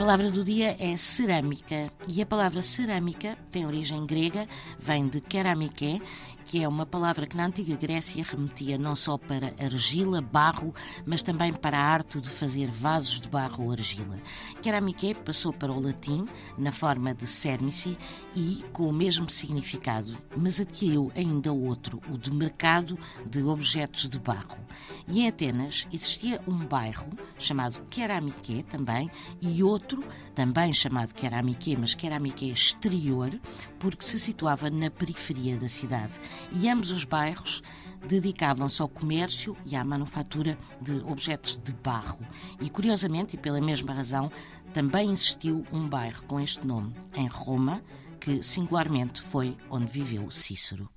palavra do dia é cerâmica. E a palavra cerâmica tem origem grega, vem de keramike, que é uma palavra que na antiga Grécia remetia não só para argila, barro, mas também para a arte de fazer vasos de barro ou argila. Keramike passou para o latim, na forma de cermici, e com o mesmo significado, mas adquiriu ainda outro, o de mercado de objetos de barro. E em Atenas existia um bairro chamado Keramike também, e outro, também chamado Keramike, mas Keramike exterior, porque se situava na periferia da cidade e ambos os bairros dedicavam-se ao comércio e à manufatura de objetos de barro. E, curiosamente, e pela mesma razão, também existiu um bairro com este nome em Roma, que singularmente foi onde viveu Cícero.